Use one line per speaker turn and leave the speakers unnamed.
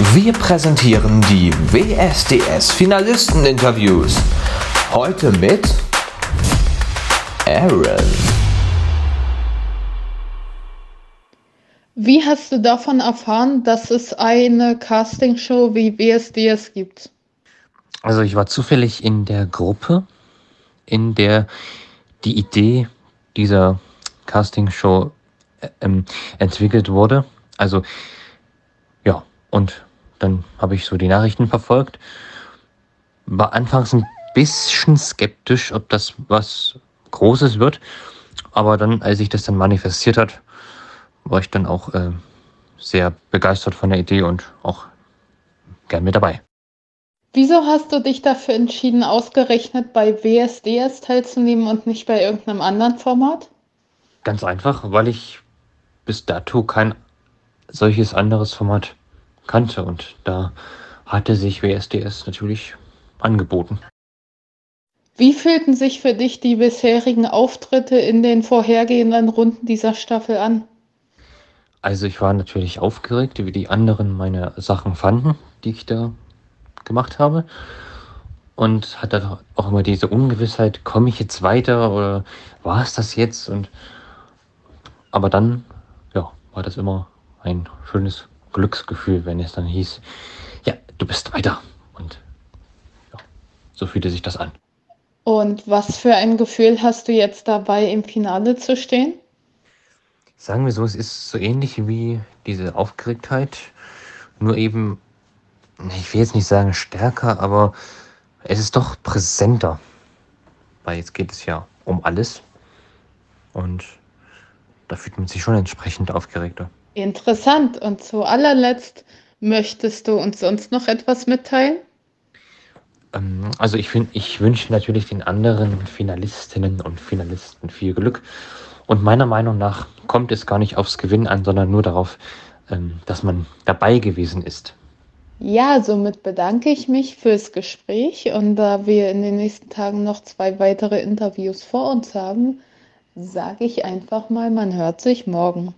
Wir präsentieren die WSDS Finalisteninterviews. Heute mit Aaron.
Wie hast du davon erfahren, dass es eine Castingshow wie WSDS gibt?
Also ich war zufällig in der Gruppe, in der die Idee dieser Castingshow äh, ähm, entwickelt wurde. Also ja, und dann habe ich so die Nachrichten verfolgt. War anfangs ein bisschen skeptisch, ob das was Großes wird. Aber dann, als sich das dann manifestiert hat, war ich dann auch äh, sehr begeistert von der Idee und auch gern mit dabei.
Wieso hast du dich dafür entschieden, ausgerechnet bei WSDS teilzunehmen und nicht bei irgendeinem anderen Format?
Ganz einfach, weil ich bis dato kein solches anderes Format kannte und da hatte sich WSDS natürlich angeboten.
Wie fühlten sich für dich die bisherigen Auftritte in den vorhergehenden Runden dieser Staffel an?
Also ich war natürlich aufgeregt, wie die anderen meine Sachen fanden, die ich da gemacht habe. Und hatte auch immer diese Ungewissheit, komme ich jetzt weiter oder war es das jetzt? Und aber dann, ja, war das immer ein schönes Glücksgefühl, wenn es dann hieß, ja, du bist weiter. Und ja, so fühlte sich das an.
Und was für ein Gefühl hast du jetzt dabei, im Finale zu stehen?
Sagen wir so, es ist so ähnlich wie diese Aufgeregtheit, nur eben, ich will jetzt nicht sagen stärker, aber es ist doch präsenter. Weil jetzt geht es ja um alles. Und da fühlt man sich schon entsprechend aufgeregter.
Interessant. Und zu allerletzt, möchtest du uns sonst noch etwas mitteilen?
Ähm, also ich, ich wünsche natürlich den anderen Finalistinnen und Finalisten viel Glück und meiner Meinung nach kommt es gar nicht aufs Gewinn an, sondern nur darauf, ähm, dass man dabei gewesen ist.
Ja, somit bedanke ich mich fürs Gespräch und da wir in den nächsten Tagen noch zwei weitere Interviews vor uns haben, sage ich einfach mal, man hört sich morgen.